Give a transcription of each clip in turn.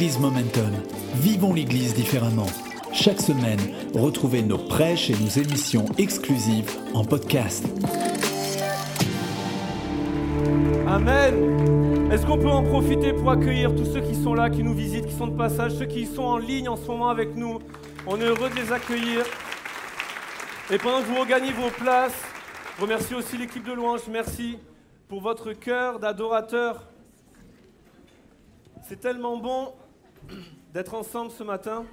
l'Église Momentum. Vivons l'Église différemment. Chaque semaine, retrouvez nos prêches et nos émissions exclusives en podcast. Amen. Est-ce qu'on peut en profiter pour accueillir tous ceux qui sont là, qui nous visitent, qui sont de passage, ceux qui sont en ligne en ce moment avec nous? On est heureux de les accueillir. Et pendant que vous regagnez vos places, remercie aussi l'équipe de louange. Merci pour votre cœur d'adorateur. C'est tellement bon d'être ensemble ce matin.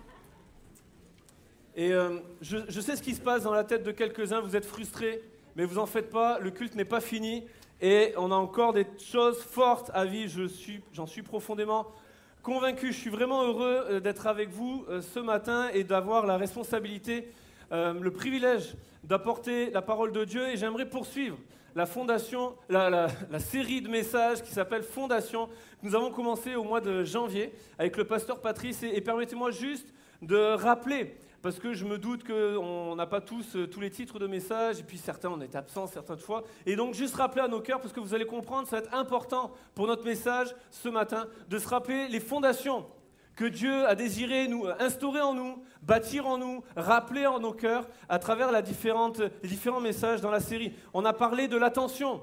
Et euh, je, sais ce qui se passe dans la tête de quelques-uns. Vous êtes frustrés, mais vous en faites pas. Le culte n'est pas fini. Et on a encore des choses fortes à vivre. J'en suis profondément convaincu. Je suis vraiment heureux euh, d'être avec vous euh, ce matin et d'avoir la responsabilité, le privilège d'apporter la parole de Dieu. Et j'aimerais poursuivre la fondation, la, série de messages qui s'appelle Fondation. Nous avons commencé au mois de janvier avec le pasteur Patrice. Et, et permettez-moi juste de rappeler parce que je me doute qu'on n'a pas tous euh, tous les titres de messages, et puis certains on est absents certaines fois. Et donc juste rappeler à nos cœurs, parce que vous allez comprendre, ça va être important pour notre message ce matin, de se rappeler les fondations que Dieu a désiré nous euh, instaurer en nous, bâtir en nous, rappeler en nos cœurs à travers les différents messages dans la série. On a parlé de l'attention,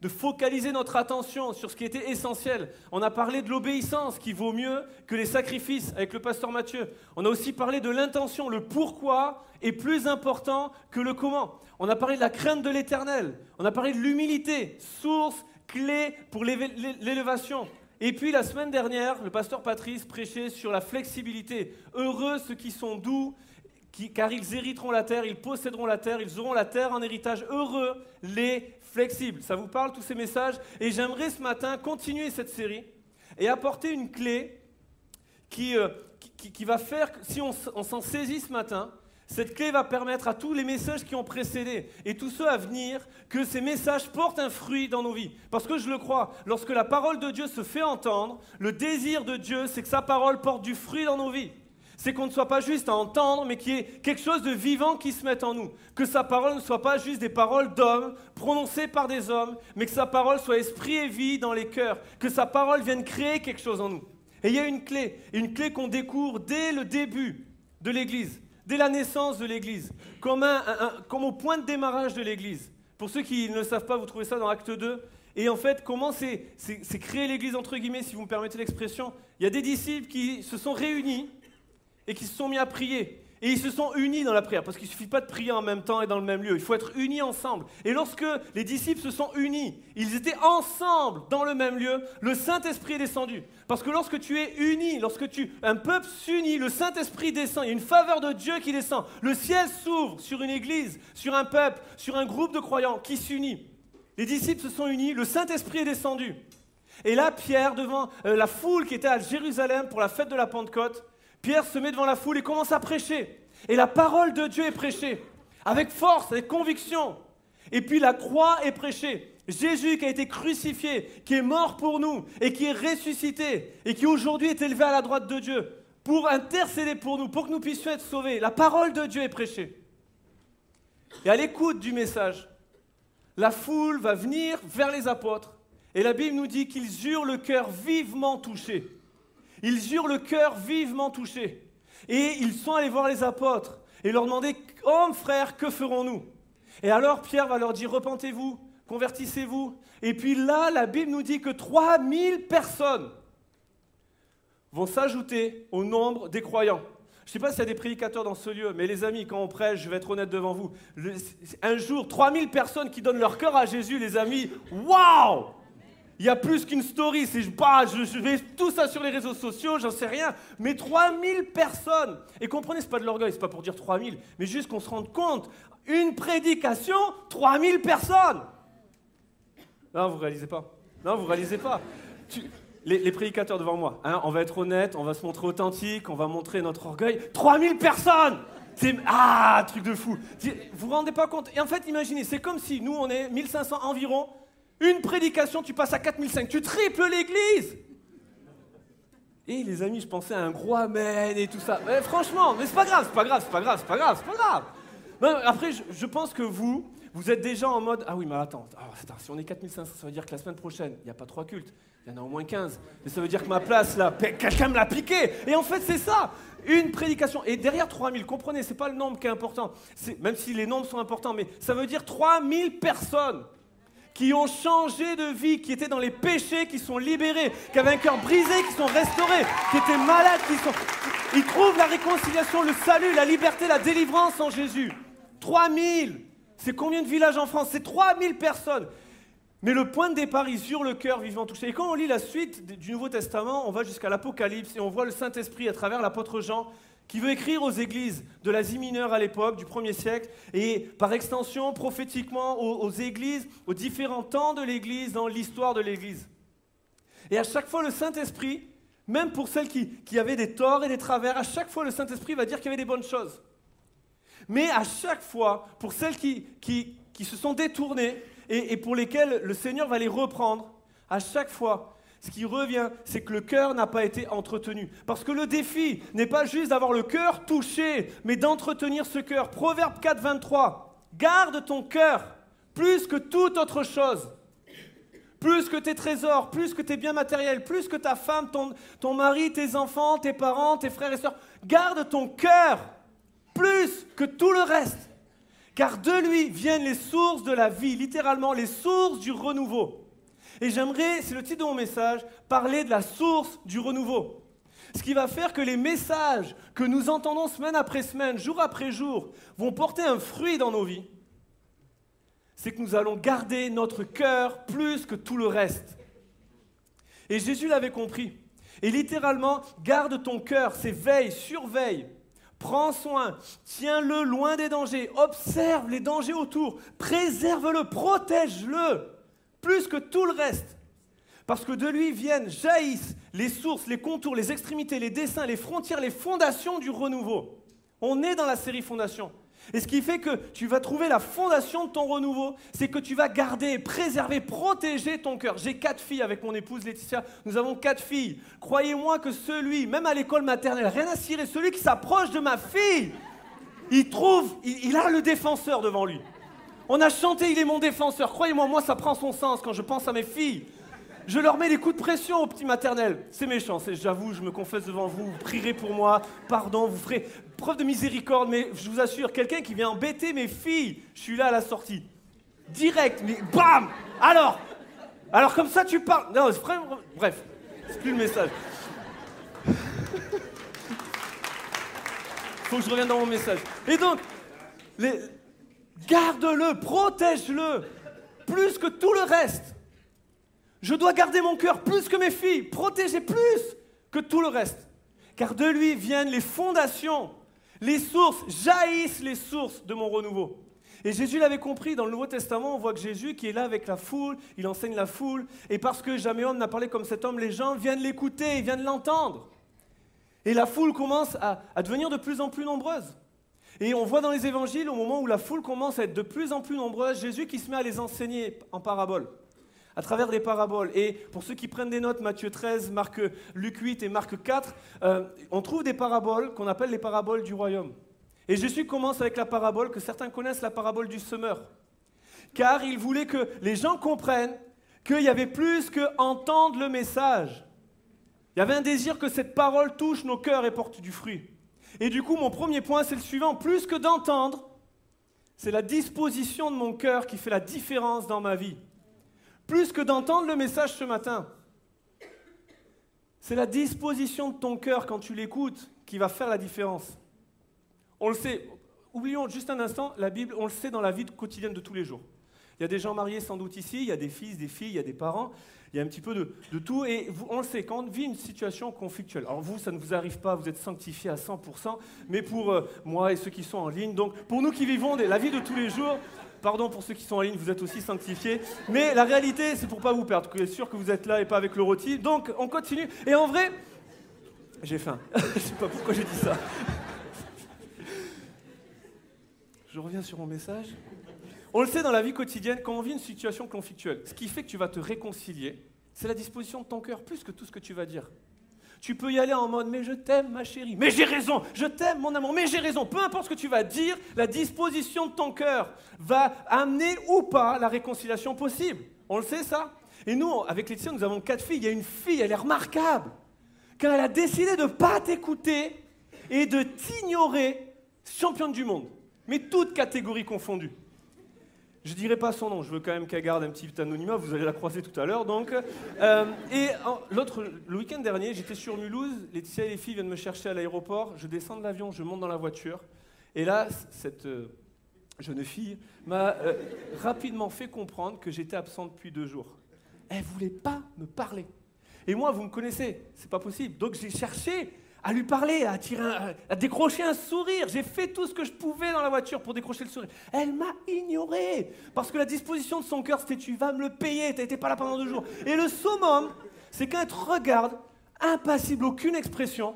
de focaliser notre attention sur ce qui était essentiel. On a parlé de l'obéissance qui vaut mieux que les sacrifices avec le pasteur Mathieu. On a aussi parlé de l'intention, le pourquoi est plus important que le comment. On a parlé de la crainte de l'éternel. On a parlé de l'humilité, source, clé pour l'élévation. Et puis la semaine dernière, le pasteur Patrice prêchait sur la flexibilité. Heureux ceux qui sont doux, car ils hériteront la terre, ils posséderont la terre, ils auront la terre en héritage. Heureux les flexibles. Ça vous parle tous ces messages? Et j'aimerais ce matin continuer cette série et apporter une clé qui, euh, qui- va faire, si on s'en saisit ce matin, cette clé va permettre à tous les messages qui ont précédé et tous ceux à venir que ces messages portent un fruit dans nos vies. Parce que je le crois, lorsque la parole de Dieu se fait entendre, le désir de Dieu, c'est que sa parole porte du fruit dans nos vies. C'est qu'on ne soit pas juste à entendre, mais qu'il y ait quelque chose de vivant qui se mette en nous. Que sa parole ne soit pas juste des paroles d'hommes, prononcées par des hommes, mais que sa parole soit esprit et vie dans les cœurs. Que sa parole vienne créer quelque chose en nous. Et il y a une clé, une clé qu'on découvre dès le début de l'Église, dès la naissance de l'Église, comme, au point de démarrage de l'Église. Pour ceux qui ne le savent pas, vous trouvez ça dans Acte 2. Et en fait, comment c'est créé l'Église, entre guillemets, si vous me permettez l'expression? Il y a des disciples qui se sont réunis et qui se sont mis à prier. Et ils se sont unis dans la prière, parce qu'il ne suffit pas de prier en même temps et dans le même lieu, il faut être unis ensemble. Et lorsque les disciples se sont unis, ils étaient ensemble dans le même lieu, le Saint-Esprit est descendu. Parce que lorsque tu es uni, lorsque tu, un peuple s'unit, le Saint-Esprit descend, il y a une faveur de Dieu qui descend. Le ciel s'ouvre sur une église, sur un peuple, sur un groupe de croyants qui s'unit. Les disciples se sont unis, le Saint-Esprit est descendu. Et là, Pierre, devant euh, la foule qui était à Jérusalem pour la fête de la Pentecôte, Pierre se met devant la foule et commence à prêcher. Et la parole de Dieu est prêchée, avec force, avec conviction. Et puis la croix est prêchée. Jésus qui a été crucifié, qui est mort pour nous et qui est ressuscité et qui aujourd'hui est élevé à la droite de Dieu pour intercéder pour nous, pour que nous puissions être sauvés. La parole de Dieu est prêchée. Et à l'écoute du message, la foule va venir vers les apôtres. Et la Bible nous dit qu'ils eurent le cœur vivement touché. Ils eurent le cœur vivement touché. Et ils sont allés voir les apôtres et leur demander Hommes, frères, que ferons-nous? Et alors Pierre va leur dire Repentez-vous, convertissez-vous. Et puis là, la Bible nous dit que 3000 personnes vont s'ajouter au nombre des croyants. Je ne sais pas s'il y a des prédicateurs dans ce lieu, mais les amis, quand on prêche, je vais être honnête devant vous. un jour, 3000 personnes qui donnent leur cœur à Jésus, les amis, waouh Il y a plus qu'une story, c'est bah, je, je vais tout ça sur les réseaux sociaux, j'en sais rien, mais 3000 personnes. Et comprenez, c'est pas de l'orgueil, c'est pas pour dire 3000, mais juste qu'on se rende compte, une prédication, 3000 personnes. Non, vous réalisez pas. Non, vous réalisez pas. Les, prédicateurs devant moi, hein, on va être honnête, on va se montrer authentique, on va montrer notre orgueil. 3000 personnes ah, truc de fou. Vous vous rendez pas compte? Et en fait, imaginez, c'est comme si nous, on est 1500 environ. Une prédication, tu passes à 4005. Tu triples l'église Et les amis, je pensais à un gros amen et tout ça. Mais franchement, mais c'est pas grave, c'est pas grave, c'est pas grave, c'est pas grave, c'est pas grave. Après, je, pense que vous, vous êtes déjà en mode Ah oui, mais attends, ah, si on est 4500, ça veut dire que la semaine prochaine, il n'y a pas trois cultes, il y en a au moins 15. Et ça veut dire que ma place, là, quelqu'un me l'a piqué. Et en fait, c'est ça une prédication. Et derrière 3000, comprenez, c'est pas le nombre qui est important, même si les nombres sont importants, mais ça veut dire 3000 personnes qui ont changé de vie, qui étaient dans les péchés, qui sont libérés, qui avaient un cœur brisé, qui sont restaurés, qui étaient malades, qui sont... Ils trouvent la réconciliation, le salut, la liberté, la délivrance en Jésus. 3000 C'est combien de villages en France? C'est 3000 personnes mais le point de départ est sur le cœur vivant touché. Et quand on lit la suite du Nouveau Testament, on va jusqu'à l'Apocalypse et on voit le Saint-Esprit à travers l'apôtre Jean qui veut écrire aux églises de l'Asie mineure à l'époque, du 1er siècle, et par extension, prophétiquement, aux, églises, aux différents temps de l'Église, dans l'histoire de l'Église. Et à chaque fois, le Saint-Esprit, même pour celles qui, avaient des torts et des travers, à chaque fois, le Saint-Esprit va dire qu'il y avait des bonnes choses. Mais à chaque fois, pour celles qui, qui, qui se sont détournées et pour lesquelles le Seigneur va les reprendre, à chaque fois, ce qui revient, c'est que le cœur n'a pas été entretenu. Parce que le défi n'est pas juste d'avoir le cœur touché, mais d'entretenir ce cœur. Proverbe 4, 23. Garde ton cœur plus que toute autre chose. Plus que tes trésors, plus que tes biens matériels, plus que ta femme, ton, ton mari, tes enfants, tes parents, tes frères et sœurs. Garde ton cœur plus que tout le reste. Car de lui viennent les sources de la vie, littéralement les sources du renouveau. Et j'aimerais, c'est le titre de mon message, parler de la source du renouveau. Ce qui va faire que les messages que nous entendons semaine après semaine, jour après jour, vont porter un fruit dans nos vies. C'est que nous allons garder notre cœur plus que tout le reste. Et Jésus l'avait compris. Et littéralement, garde ton cœur, c'est veille, surveille. Prends soin, tiens-le loin des dangers, observe les dangers autour, préserve-le, protège-le plus que tout le reste. Parce que de lui viennent, jaillissent les sources, les contours, les extrémités, les dessins, les frontières, les fondations du renouveau. On est dans la série Fondation. Et ce qui fait que tu vas trouver la fondation de ton renouveau, c'est que tu vas garder, préserver, protéger ton cœur. J'ai quatre filles avec mon épouse Laetitia, nous avons quatre filles. Croyez-moi que celui, même à l'école maternelle, rien à cirer, celui qui s'approche de ma fille, il trouve, il a le défenseur devant lui. On a chanté Il est mon défenseur. Croyez-moi, moi, ça prend son sens quand je pense à mes filles. Je leur mets des coups de pression au petit maternel. C'est méchant, j'avoue, je me confesse devant vous. Vous prierez pour moi, pardon, vous ferez preuve de miséricorde, mais je vous assure, quelqu'un qui vient embêter mes filles, je suis là à la sortie. Direct, mais bam Alors Alors comme ça tu parles. Non, bref, c'est plus le message. Faut que je revienne dans mon message. Et donc, les, Garde-le, protège-le, plus que tout le reste. Je dois garder mon cœur plus que mes filles, protéger plus que tout le reste. Car de lui viennent les fondations, les sources, jaillissent les sources de mon renouveau. Et Jésus l'avait compris, dans le Nouveau Testament, on voit que Jésus qui est là avec la foule, il enseigne la foule, et parce que jamais homme n'a parlé comme cet homme, les gens viennent l'écouter, ils viennent l'entendre. Et la foule commence à, à devenir de plus en plus nombreuse. Et on voit dans les évangiles, au moment où la foule commence à être de plus en plus nombreuse, Jésus qui se met à les enseigner en paraboles, à travers des paraboles. Et pour ceux qui prennent des notes, Matthieu 13, Marc, Luc 8 et Marc 4, euh, on trouve des paraboles qu'on appelle les paraboles du royaume. Et Jésus commence avec la parabole que certains connaissent, la parabole du semeur. Car il voulait que les gens comprennent qu'il y avait plus que entendre le message. Il y avait un désir que cette parole touche nos cœurs et porte du fruit. Et du coup, mon premier point, c'est le suivant. Plus que d'entendre, c'est la disposition de mon cœur qui fait la différence dans ma vie. Plus que d'entendre le message ce matin, c'est la disposition de ton cœur quand tu l'écoutes qui va faire la différence. On le sait, oublions juste un instant, la Bible, on le sait dans la vie quotidienne de tous les jours. Il y a des gens mariés sans doute ici, il y a des fils, des filles, il y a des parents il y a un petit peu de, tout. Et on le sait, quand on vit une situation conflictuelle, alors vous, ça ne vous arrive pas, vous êtes sanctifié à 100%, mais pour euh, moi et ceux qui sont en ligne, donc pour nous qui vivons la vie de tous les jours, pardon pour ceux qui sont en ligne, vous êtes aussi sanctifiés, mais la réalité, c'est pour pas vous perdre, que sûr que vous êtes là et pas avec le rôti. Donc on continue. Et en vrai, j'ai faim. Je sais pas pourquoi j'ai dit ça. Je reviens sur mon message. On le sait dans la vie quotidienne, quand on vit une situation conflictuelle, ce qui fait que tu vas te réconcilier, c'est la disposition de ton cœur, plus que tout ce que tu vas dire. Tu peux y aller en mode mais je t'aime ma chérie, mais j'ai raison, je t'aime mon amour, mais j'ai raison. Peu importe ce que tu vas dire, la disposition de ton cœur va amener ou pas la réconciliation possible. On le sait ça Et nous, avec Laetitia, nous avons quatre filles. Il y a une fille, elle est remarquable. Quand elle a décidé de ne pas t'écouter et de t'ignorer, championne du monde, mais toutes catégories confondues. Je dirai pas son nom, je veux quand même qu'elle garde un petit anonymat, vous allez la croiser tout à l'heure donc. Euh, et l'autre, le week-end dernier, j'étais sur Mulhouse, Laetitia et les filles viennent me chercher à l'aéroport, je descends de l'avion, je monte dans la voiture, et là, cette euh, jeune fille m'a euh, rapidement fait comprendre que j'étais absent depuis deux jours. Elle voulait pas me parler. Et moi, vous me connaissez, c'est pas possible. Donc j'ai cherché à lui parler, à, tirer à décrocher un sourire. J'ai fait tout ce que je pouvais dans la voiture pour décrocher le sourire. Elle m'a ignoré parce que la disposition de son cœur, c'était tu vas me le payer, tu n'étais pas là pendant deux jours. Et le summum, c'est quand elle te regarde, impassible, aucune expression.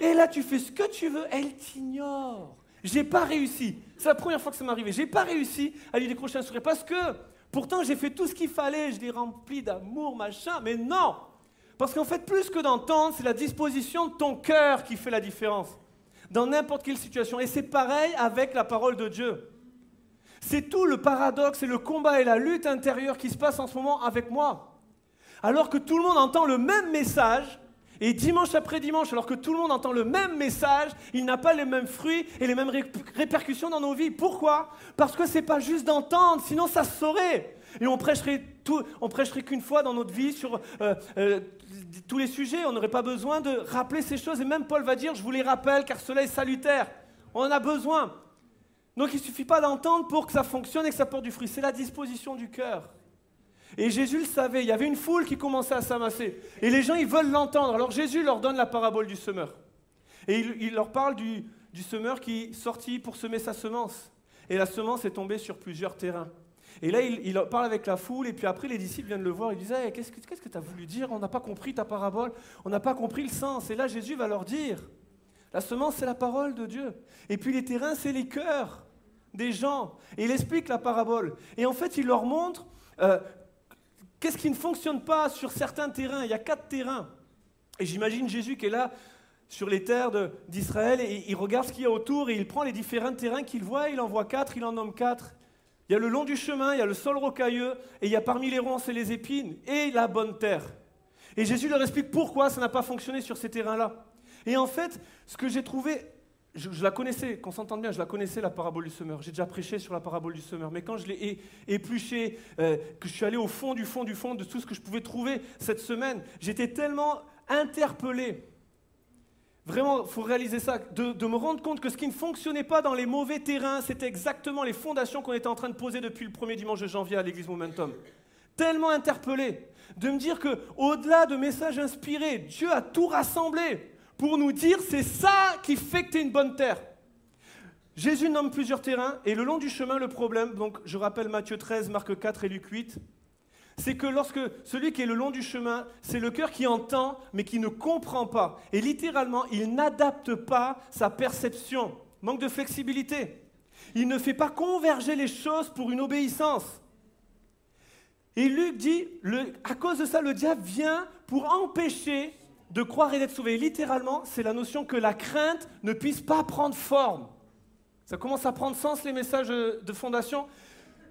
Et là, tu fais ce que tu veux, elle t'ignore. J'ai pas réussi. C'est la première fois que ça m'est arrivé. J'ai pas réussi à lui décrocher un sourire parce que Pourtant, j'ai fait tout ce qu'il fallait, je l'ai rempli d'amour, machin, mais non Parce qu'en fait, plus que d'entendre, c'est la disposition de ton cœur qui fait la différence, dans n'importe quelle situation. Et c'est pareil avec la parole de Dieu. C'est tout le paradoxe et le combat et la lutte intérieure qui se passe en ce moment avec moi. Alors que tout le monde entend le même message, et dimanche après dimanche, alors que tout le monde entend le même message, il n'a pas les mêmes fruits et les mêmes répercussions dans nos vies. Pourquoi? Parce que ce n'est pas juste d'entendre, sinon ça se saurait. Et on prêcherait, prêcherait qu'une fois dans notre vie sur euh, euh, tous les sujets. On n'aurait pas besoin de rappeler ces choses. Et même Paul va dire, je vous les rappelle car cela est salutaire. On en a besoin. Donc il ne suffit pas d'entendre pour que ça fonctionne et que ça porte du fruit. C'est la disposition du cœur. Et Jésus le savait, il y avait une foule qui commençait à s'amasser. Et les gens, ils veulent l'entendre. Alors Jésus leur donne la parabole du semeur. Et il, leur parle du, semeur qui sortit pour semer sa semence. Et la semence est tombée sur plusieurs terrains. Et là, il, parle avec la foule, et puis après, les disciples viennent le voir, ils disent Qu'est-ce que tu as voulu dire? On n'a pas compris ta parabole, on n'a pas compris le sens. Et là, Jésus va leur dire La semence, c'est la parole de Dieu. Et puis les terrains, c'est les cœurs des gens. Et il explique la parabole. Et en fait, il leur montre euh, Qu'est-ce qui ne fonctionne pas sur certains terrains? Il y a quatre terrains. Et j'imagine Jésus qui est là sur les terres d'Israël et il regarde ce qu'il y a autour et il prend les différents terrains qu'il voit, il en voit quatre, il en nomme quatre. Il y a le long du chemin, il y a le sol rocailleux et il y a parmi les ronces et les épines et la bonne terre. Et Jésus leur explique pourquoi ça n'a pas fonctionné sur ces terrains-là. Et en fait, ce que j'ai trouvé je, la connaissais, qu'on s'entende bien, je la connaissais la parabole du semeur. J'ai déjà prêché sur la parabole du semeur. Mais quand je l'ai épluché, euh, que je suis allé au fond du fond du fond de tout ce que je pouvais trouver cette semaine, j'étais tellement interpellé. Vraiment, il faut réaliser ça, de, de, me rendre compte que ce qui ne fonctionnait pas dans les mauvais terrains, c'était exactement les fondations qu'on était en train de poser depuis le premier dimanche de janvier à l'église Momentum. Tellement interpellé de me dire que, au-delà de messages inspirés, Dieu a tout rassemblé pour nous dire c'est ça qui fait que tu es une bonne terre. Jésus nomme plusieurs terrains et le long du chemin, le problème, donc je rappelle Matthieu 13, Marc 4 et Luc 8, c'est que lorsque celui qui est le long du chemin, c'est le cœur qui entend mais qui ne comprend pas. Et littéralement, il n'adapte pas sa perception, manque de flexibilité. Il ne fait pas converger les choses pour une obéissance. Et Luc dit, à cause de ça, le diable vient pour empêcher de croire et d'être sauvé. Littéralement, c'est la notion que la crainte ne puisse pas prendre forme. Ça commence à prendre sens les messages de fondation.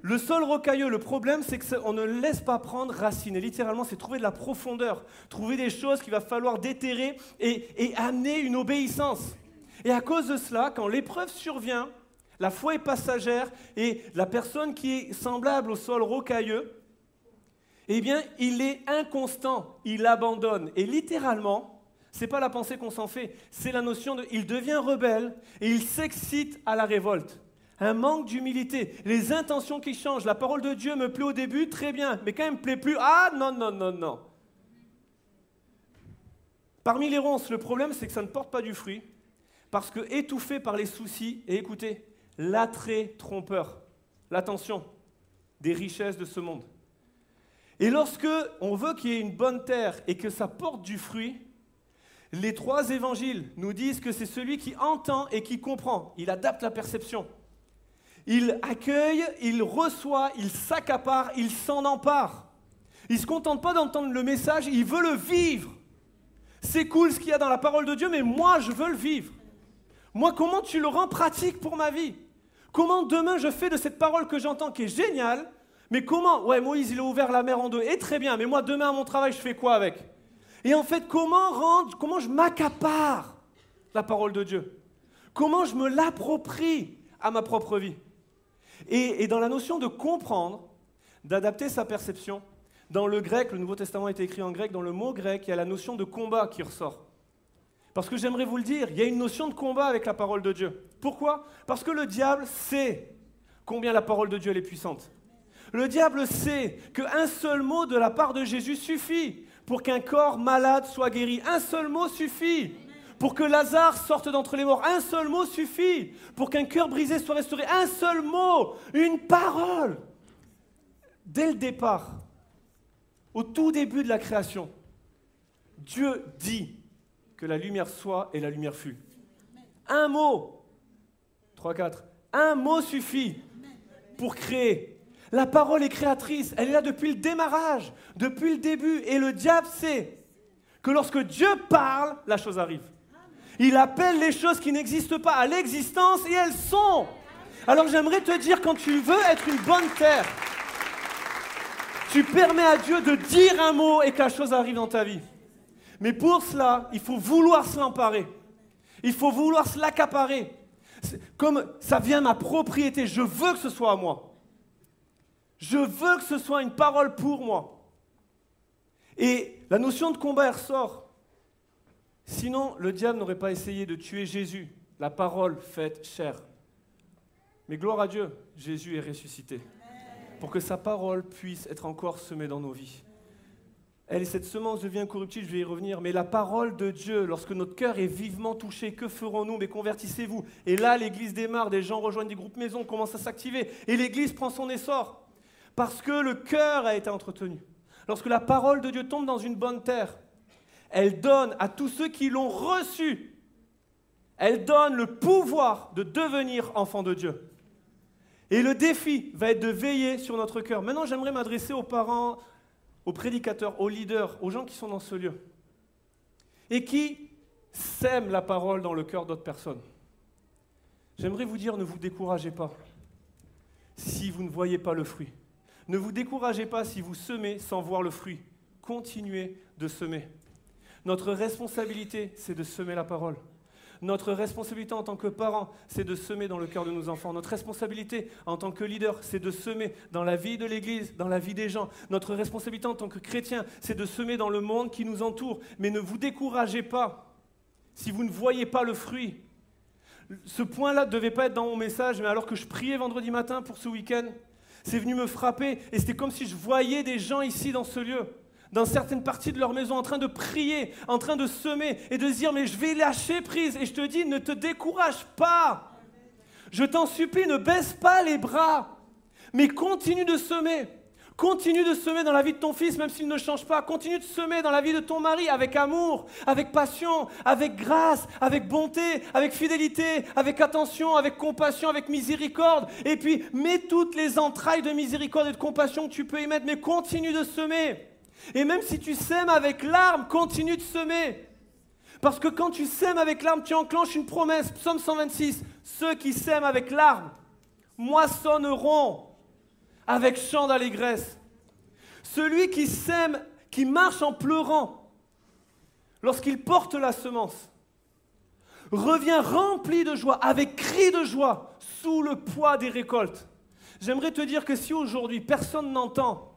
Le sol rocailleux, le problème, c'est qu'on ne laisse pas prendre racine. Et littéralement, c'est trouver de la profondeur, trouver des choses qu'il va falloir déterrer et amener une obéissance. Et à cause de cela, quand l'épreuve survient, la foi est passagère et la personne qui est semblable au sol rocailleux, eh bien, il est inconstant, il abandonne. Et littéralement, ce n'est pas la pensée qu'on s'en fait, c'est la notion de il devient rebelle et il s'excite à la révolte. Un manque d'humilité, les intentions qui changent. La parole de Dieu me plaît au début, très bien, mais quand elle me plaît plus, ah non, non, non, non. Parmi les ronces, le problème, c'est que ça ne porte pas du fruit, parce que étouffé par les soucis, et écoutez, l'attrait trompeur, l'attention des richesses de ce monde. Et lorsque on veut qu'il y ait une bonne terre et que ça porte du fruit, les trois évangiles nous disent que c'est celui qui entend et qui comprend. Il adapte la perception. Il accueille, il reçoit, il s'accapare, il s'en empare. Il ne se contente pas d'entendre le message, il veut le vivre. C'est cool ce qu'il y a dans la parole de Dieu, mais moi, je veux le vivre. Moi, comment tu le rends pratique pour ma vie? Comment demain je fais de cette parole que j'entends, qui est géniale, mais comment Ouais, Moïse, il a ouvert la mer en deux, et très bien, mais moi, demain à mon travail, je fais quoi avec? Et en fait, comment rendre, comment je m'accapare la parole de Dieu? Comment je me l'approprie à ma propre vie? Et, dans la notion de comprendre, d'adapter sa perception, dans le grec, le Nouveau Testament est écrit en grec, dans le mot grec, il y a la notion de combat qui ressort. Parce que j'aimerais vous le dire, il y a une notion de combat avec la parole de Dieu. Pourquoi? Parce que le diable sait combien la parole de Dieu est puissante. Le diable sait qu'un seul mot de la part de Jésus suffit pour qu'un corps malade soit guéri. Un seul mot suffit pour que Lazare sorte d'entre les morts. Un seul mot suffit pour qu'un cœur brisé soit restauré. Un seul mot, une parole. Dès le départ, au tout début de la création, Dieu dit que la lumière soit et la lumière fut. Un mot. 3, 4. Un mot suffit pour créer. La parole est créatrice. Elle est là depuis le démarrage, depuis le début. Et le diable sait que lorsque Dieu parle, la chose arrive. Il appelle les choses qui n'existent pas à l'existence et elles sont. Alors j'aimerais te dire, quand tu veux être une bonne terre, tu permets à Dieu de dire un mot et que la chose arrive dans ta vie. Mais pour cela, il faut vouloir se l'emparer. Il faut vouloir se l'accaparer. Comme ça vient ma propriété, je veux que ce soit à moi. Je veux que ce soit une parole pour moi. Et la notion de combat ressort. Sinon, le diable n'aurait pas essayé de tuer Jésus, la parole faite chair. Mais gloire à Dieu, Jésus est ressuscité pour que sa parole puisse être encore semée dans nos vies. Elle, cette semence devient corruptible, je vais y revenir, mais la parole de Dieu, lorsque notre cœur est vivement touché, que ferons-nous? Mais convertissez-vous. Et là, l'Église démarre, des gens rejoignent des groupes maisons, commencent à s'activer, et l'Église prend son essor, parce que le cœur a été entretenu. Lorsque la parole de Dieu tombe dans une bonne terre, elle donne à tous ceux qui l'ont reçue, elle donne le pouvoir de devenir enfants de Dieu. Et le défi va être de veiller sur notre cœur. Maintenant, j'aimerais m'adresser aux parents, aux prédicateurs, aux leaders, aux gens qui sont dans ce lieu et qui sèment la parole dans le cœur d'autres personnes. J'aimerais vous dire, ne vous découragez pas si vous ne voyez pas le fruit. Ne vous découragez pas si vous semez sans voir le fruit. Continuez de semer. Notre responsabilité, c'est de semer la parole. Notre responsabilité en tant que parents, c'est de semer dans le cœur de nos enfants. Notre responsabilité en tant que leader, c'est de semer dans la vie de l'Église, dans la vie des gens. Notre responsabilité en tant que chrétien, c'est de semer dans le monde qui nous entoure. Mais ne vous découragez pas si vous ne voyez pas le fruit. Ce point-là ne devait pas être dans mon message, mais alors que je priais vendredi matin pour ce week-end, c'est venu me frapper et c'était comme si je voyais des gens ici dans ce lieu dans certaines parties de leur maison en train de prier, en train de semer et de se dire mais je vais lâcher prise. Et je te dis, ne te décourage pas. Je t'en supplie, ne baisse pas les bras, mais continue de semer. Continue de semer dans la vie de ton fils, même s'il ne change pas. Continue de semer dans la vie de ton mari avec amour, avec passion, avec grâce, avec bonté, avec fidélité, avec attention, avec compassion, avec miséricorde. Et puis, mets toutes les entrailles de miséricorde et de compassion que tu peux y mettre, mais continue de semer. Et même si tu sèmes avec larmes, continue de semer. Parce que quand tu sèmes avec larmes, tu enclenches une promesse. Psaume 126. Ceux qui sèment avec larmes moissonneront avec chant d'allégresse. Celui qui sème, qui marche en pleurant, lorsqu'il porte la semence, revient rempli de joie, avec cri de joie, sous le poids des récoltes. J'aimerais te dire que si aujourd'hui personne n'entend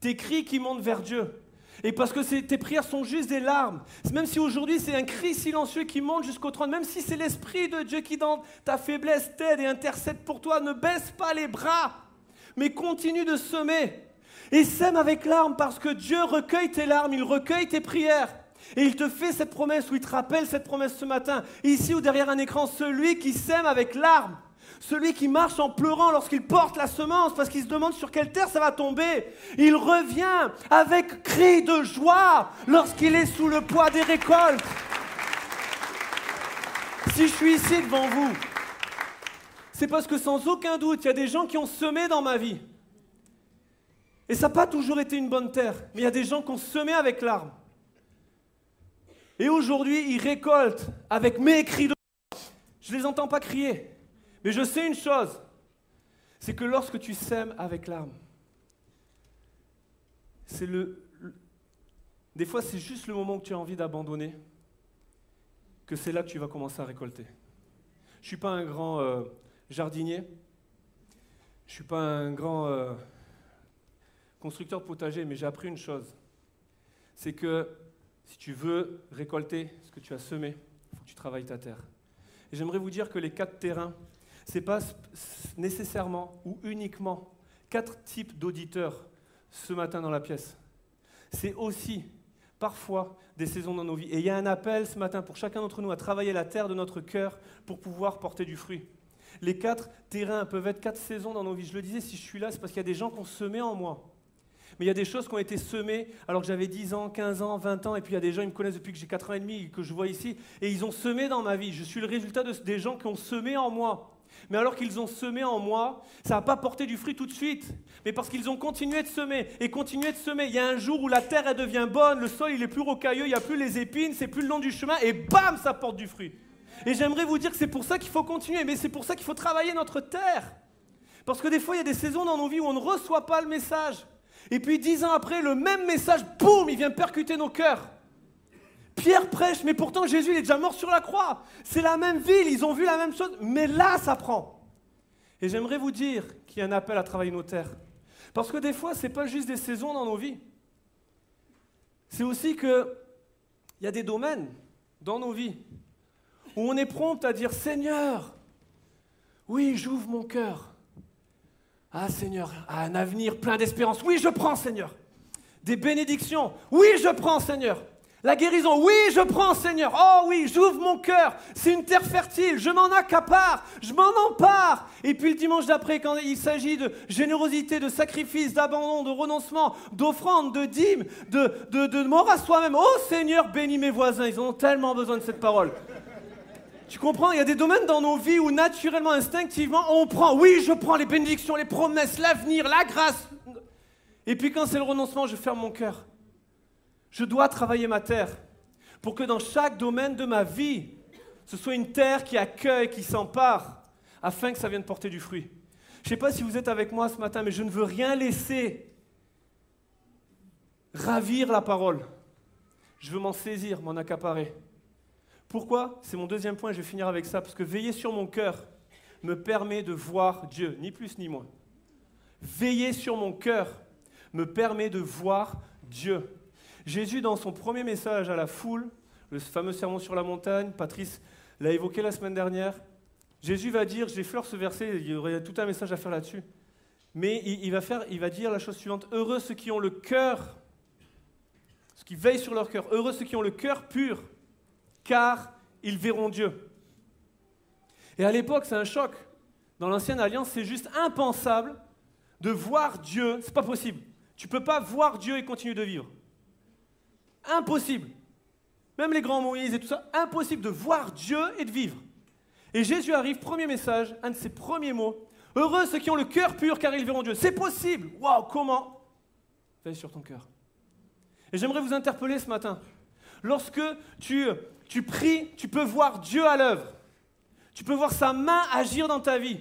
tes cris qui montent vers Dieu. Et parce que tes prières sont juste des larmes. Même si aujourd'hui c'est un cri silencieux qui monte jusqu'au trône, même si c'est l'Esprit de Dieu qui dans ta faiblesse t'aide et intercède pour toi, ne baisse pas les bras, mais continue de semer. Et sème avec larmes parce que Dieu recueille tes larmes, il recueille tes prières. Et il te fait cette promesse, ou il te rappelle cette promesse ce matin, ici ou derrière un écran, celui qui sème avec larmes celui qui marche en pleurant lorsqu'il porte la semence parce qu'il se demande sur quelle terre ça va tomber, il revient avec cri de joie lorsqu'il est sous le poids des récoltes. Si je suis ici devant vous, c'est parce que sans aucun doute, il y a des gens qui ont semé dans ma vie. Et ça n'a pas toujours été une bonne terre, mais il y a des gens qui ont semé avec larmes. Et aujourd'hui, ils récoltent avec mes cris de... Je ne les entends pas crier, mais je sais une chose, c'est que lorsque tu sèmes avec larmes, c'est le, des fois, c'est juste le moment où tu as envie d'abandonner que c'est là que tu vas commencer à récolter. Je ne suis pas un grand euh, jardinier, je ne suis pas un grand euh, constructeur potager, mais j'ai appris une chose. C'est que si tu veux récolter ce que tu as semé, il faut que tu travailles ta terre. Et j'aimerais vous dire que les quatre terrains, ce n'est pas nécessairement ou uniquement quatre types d'auditeurs ce matin dans la pièce. C'est aussi parfois des saisons dans nos vies. Et il y a un appel ce matin pour chacun d'entre nous à travailler la terre de notre cœur pour pouvoir porter du fruit. Les quatre terrains peuvent être quatre saisons dans nos vies. Je le disais, si je suis là, c'est parce qu'il y a des gens qui ont semé en moi. Mais il y a des choses qui ont été semées alors que j'avais 10 ans, 15 ans, 20 ans, et puis il y a des gens, qui me connaissent depuis que j'ai 4 ans et demi, que je vois ici, et ils ont semé dans ma vie. Je suis le résultat de, des gens qui ont semé en moi. Mais alors qu'ils ont semé en moi, ça n'a pas porté du fruit tout de suite. Mais parce qu'ils ont continué de semer et continué de semer. Il y a un jour où la terre elle devient bonne, le sol il est plus rocailleux, il n'y a plus les épines, c'est plus le long du chemin, et bam, ça porte du fruit. Et j'aimerais vous dire que c'est pour ça qu'il faut continuer, mais c'est pour ça qu'il faut travailler notre terre. Parce que des fois, il y a des saisons dans nos vies où on ne reçoit pas le message. Et puis dix ans après, le même message, boum, il vient percuter nos cœurs. Pierre prêche, mais pourtant Jésus il est déjà mort sur la croix. C'est la même ville, ils ont vu la même chose, mais là ça prend. Et j'aimerais vous dire qu'il y a un appel à travailler nos terres. Parce que des fois, ce n'est pas juste des saisons dans nos vies. C'est aussi qu'il y a des domaines dans nos vies où on est prompt à dire Seigneur, oui, j'ouvre mon cœur. Ah Seigneur, à un avenir plein d'espérance. Oui, je prends Seigneur. Des bénédictions. Oui, je prends Seigneur. La guérison, oui, je prends, Seigneur. Oh oui, j'ouvre mon cœur. C'est une terre fertile. Je m'en accapare. Je m'en empare. Et puis le dimanche d'après, quand il s'agit de générosité, de sacrifice, d'abandon, de renoncement, d'offrande, de dîme, de, de, de mort à soi-même. Oh Seigneur, bénis mes voisins. Ils ont tellement besoin de cette parole. Tu comprends Il y a des domaines dans nos vies où naturellement, instinctivement, on prend. Oui, je prends les bénédictions, les promesses, l'avenir, la grâce. Et puis quand c'est le renoncement, je ferme mon cœur. Je dois travailler ma terre pour que dans chaque domaine de ma vie, ce soit une terre qui accueille, qui s'empare, afin que ça vienne porter du fruit. Je ne sais pas si vous êtes avec moi ce matin, mais je ne veux rien laisser ravir la parole. Je veux m'en saisir, m'en accaparer. Pourquoi C'est mon deuxième point, je vais finir avec ça, parce que veiller sur mon cœur me permet de voir Dieu, ni plus ni moins. Veiller sur mon cœur me permet de voir Dieu. Jésus, dans son premier message à la foule, le fameux sermon sur la montagne, Patrice l'a évoqué la semaine dernière, Jésus va dire, j'effleure ce verset, il y aurait tout un message à faire là-dessus, mais il, va il va dire la chose suivante, heureux ceux qui ont le cœur, ceux qui veillent sur leur cœur, heureux ceux qui ont le cœur pur, car ils verront Dieu. Et à l'époque, c'est un choc. Dans l'ancienne alliance, c'est juste impensable de voir Dieu, c'est pas possible. Tu peux pas voir Dieu et continuer de vivre. Impossible. Même les grands Moïse et tout ça, impossible de voir Dieu et de vivre. Et Jésus arrive, premier message, un de ses premiers mots. Heureux ceux qui ont le cœur pur car ils verront Dieu. C'est possible. Waouh, comment? Veille sur ton cœur. Et j'aimerais vous interpeller ce matin. Lorsque tu, tu pries, tu peux voir Dieu à l'œuvre. Tu peux voir sa main agir dans ta vie.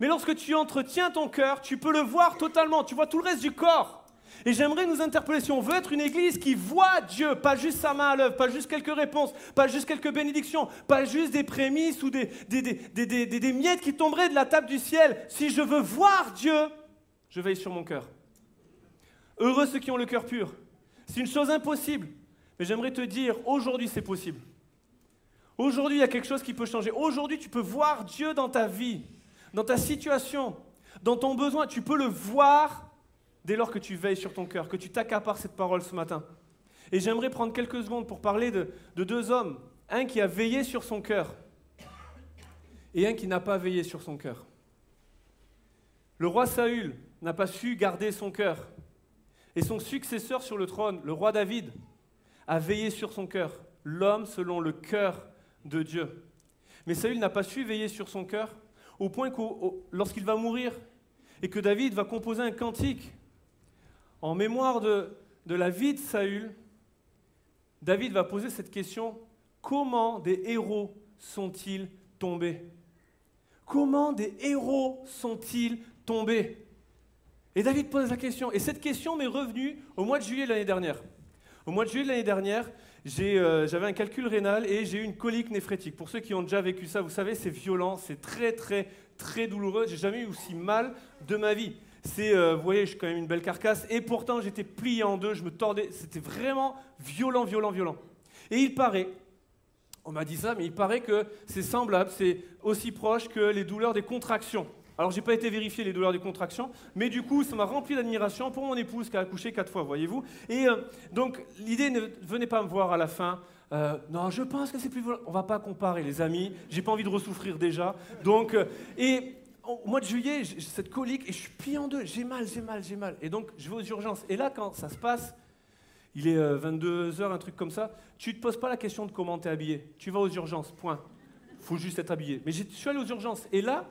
Mais lorsque tu entretiens ton cœur, tu peux le voir totalement. Tu vois tout le reste du corps. Et j'aimerais nous interpeller, si on veut être une église qui voit Dieu, pas juste sa main à l'œuvre, pas juste quelques réponses, pas juste quelques bénédictions, pas juste des prémices ou des, des, des, des, miettes qui tomberaient de la table du ciel, si je veux voir Dieu, je veille sur mon cœur. Heureux ceux qui ont le cœur pur. C'est une chose impossible, mais j'aimerais te dire, aujourd'hui c'est possible. Aujourd'hui, il y a quelque chose qui peut changer. Aujourd'hui, tu peux voir Dieu dans ta vie, dans ta situation, dans ton besoin. Tu peux le voir dès lors que tu veilles sur ton cœur, que tu t'accapares cette parole ce matin. Et j'aimerais prendre quelques secondes pour parler de, deux hommes, un qui a veillé sur son cœur et un qui n'a pas veillé sur son cœur. Le roi Saül n'a pas su garder son cœur. Et son successeur sur le trône, le roi David, a veillé sur son cœur, l'homme selon le cœur de Dieu. Mais Saül n'a pas su veiller sur son cœur au point que lorsqu'il va mourir et que David va composer un cantique en mémoire de, de la vie de Saül, David va poser cette question, comment des héros sont-ils tombés? Comment des héros sont-ils tombés? Et David pose la question, et cette question m'est revenue au mois de juillet l'année dernière. Au mois de juillet de l'année dernière, euh, j'avais un calcul rénal et j'ai eu une colique néphrétique. Pour ceux qui ont déjà vécu ça, vous savez, c'est violent, c'est très très très douloureux. J'ai jamais eu aussi mal de ma vie. C'est, euh, vous voyez, suis quand même une belle carcasse et pourtant j'étais plié en deux, je me tordais. C'était vraiment violent, violent, violent. Et il paraît, on m'a dit ça, mais il paraît que c'est semblable, c'est aussi proche que les douleurs des contractions. Alors, j'ai pas été vérifier les douleurs des contractions, mais du coup, ça m'a rempli d'admiration pour mon épouse qui a accouché quatre fois, voyez-vous. Et euh, donc, l'idée ne venez pas me voir à la fin. Euh, non, je pense que c'est plus. On va pas comparer, les amis. J'ai pas envie de ressouffrir déjà. Donc, euh, et au mois de juillet, j'ai cette colique et je suis plié en deux. J'ai mal, j'ai mal, j'ai mal. Et donc, je vais aux urgences. Et là, quand ça se passe, il est 22h, un truc comme ça, tu te poses pas la question de comment tu es habillé. Tu vas aux urgences, point. faut juste être habillé. Mais je suis allé aux urgences. Et là,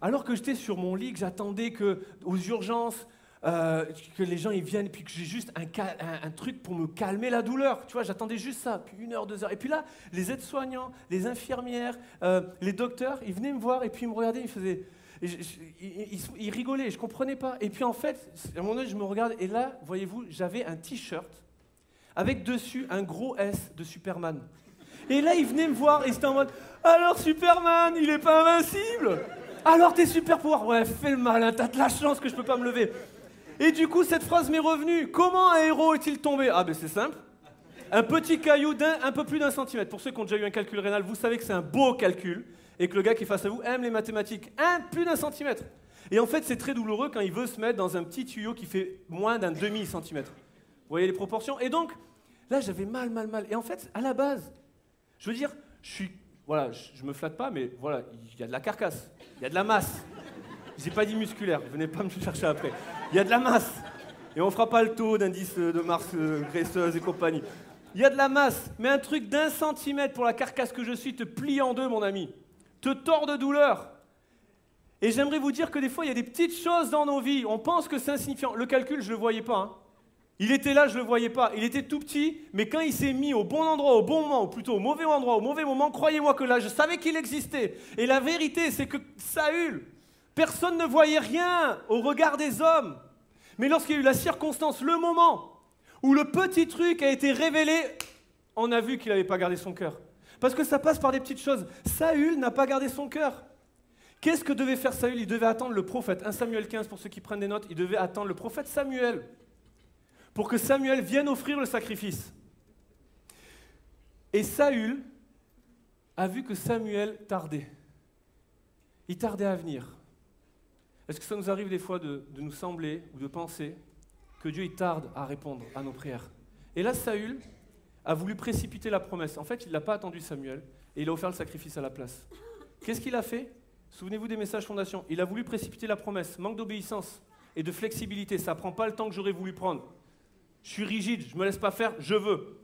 alors que j'étais sur mon lit, que j'attendais que aux urgences, euh, que les gens ils viennent, puis que j'ai juste un, truc pour me calmer la douleur. Tu vois, j'attendais juste ça, puis une heure, deux heures. Et puis là, les aides-soignants, les infirmières, euh, les docteurs, ils venaient me voir et puis ils me regardaient, ils faisaient. Ils, rigolaient, je comprenais pas. Et puis en fait, à un moment donné, je me regarde et là, voyez-vous, j'avais un t-shirt avec dessus un gros S de Superman. Et là, ils venaient me voir et c'était en mode Alors Superman, il est pas invincible alors tes super pouvoirs Ouais, fais le malin, t'as de la chance que je peux pas me lever. Et du coup, cette phrase m'est revenue. Comment un héros est-il tombé? Ah ben c'est simple. Un petit caillou d'un un peu plus d'un centimètre. Pour ceux qui ont déjà eu un calcul rénal, vous savez que c'est un beau calcul et que le gars qui est face à vous aime les mathématiques. Un plus d'un centimètre. Et en fait, c'est très douloureux quand il veut se mettre dans un petit tuyau qui fait moins d'un demi-centimètre. Vous voyez les proportions? Et donc, là, j'avais mal, mal, mal. Et en fait, à la base, je veux dire, je suis voilà, je, ne me flatte pas, mais voilà, il y a de la carcasse, il y a de la masse. J'ai pas dit musculaire, venez pas me chercher après. Il y a de la masse. Et on fera pas le taux d'indice de Mars euh, graisseuse et compagnie. Il y a de la masse, mais un truc d'un centimètre pour la carcasse que je suis te plie en deux, mon ami. Te tord de douleur. Et j'aimerais vous dire que des fois, il y a des petites choses dans nos vies. On pense que c'est insignifiant. Le calcul, je le voyais pas. Hein. Il était là, je ne le voyais pas. Il était tout petit, mais quand il s'est mis au bon endroit, au bon moment, ou plutôt au mauvais endroit, au mauvais moment, croyez-moi que là, je savais qu'il existait. Et la vérité, c'est que Saül, personne ne voyait rien au regard des hommes. Mais lorsqu'il y a eu la circonstance, le moment où le petit truc a été révélé, on a vu qu'il n'avait pas gardé son cœur. Parce que ça passe par des petites choses. Saül n'a pas gardé son cœur. Qu'est-ce que devait faire Saül? Il devait attendre le prophète. 1 Samuel 15 pour ceux qui prennent des notes. Il devait attendre le prophète Samuel pour que Samuel vienne offrir le sacrifice. Et Saül a vu que Samuel tardait. Il tardait à venir. Est-ce que ça nous arrive des fois de, nous sembler ou de penser que Dieu il tarde à répondre à nos prières? Et là, Saül a voulu précipiter la promesse. En fait, il n'a pas attendu Samuel et il a offert le sacrifice à la place. Qu'est-ce qu'il a fait? Souvenez-vous des messages fondation. Il a voulu précipiter la promesse. Manque d'obéissance et de flexibilité. Ça ne prend pas le temps que j'aurais voulu prendre. Je suis rigide, je ne me laisse pas faire, je veux.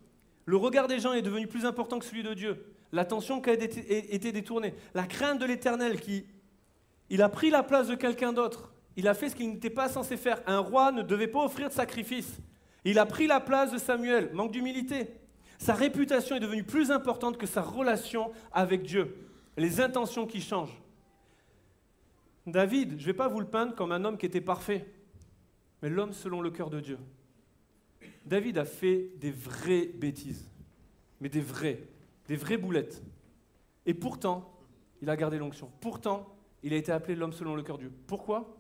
Le regard des gens est devenu plus important que celui de Dieu. L'attention qui a été détournée. La crainte de l'éternel qui... Il a pris la place de quelqu'un d'autre. Il a fait ce qu'il n'était pas censé faire. Un roi ne devait pas offrir de sacrifice. Il a pris la place de Samuel. Manque d'humilité. Sa réputation est devenue plus importante que sa relation avec Dieu. Les intentions qui changent. David, je ne vais pas vous le peindre comme un homme qui était parfait, mais l'homme selon le cœur de Dieu. David a fait des vraies bêtises, mais des vraies, des vraies boulettes. Et pourtant, il a gardé l'onction. Pourtant, il a été appelé l'homme selon le cœur de Dieu. Pourquoi?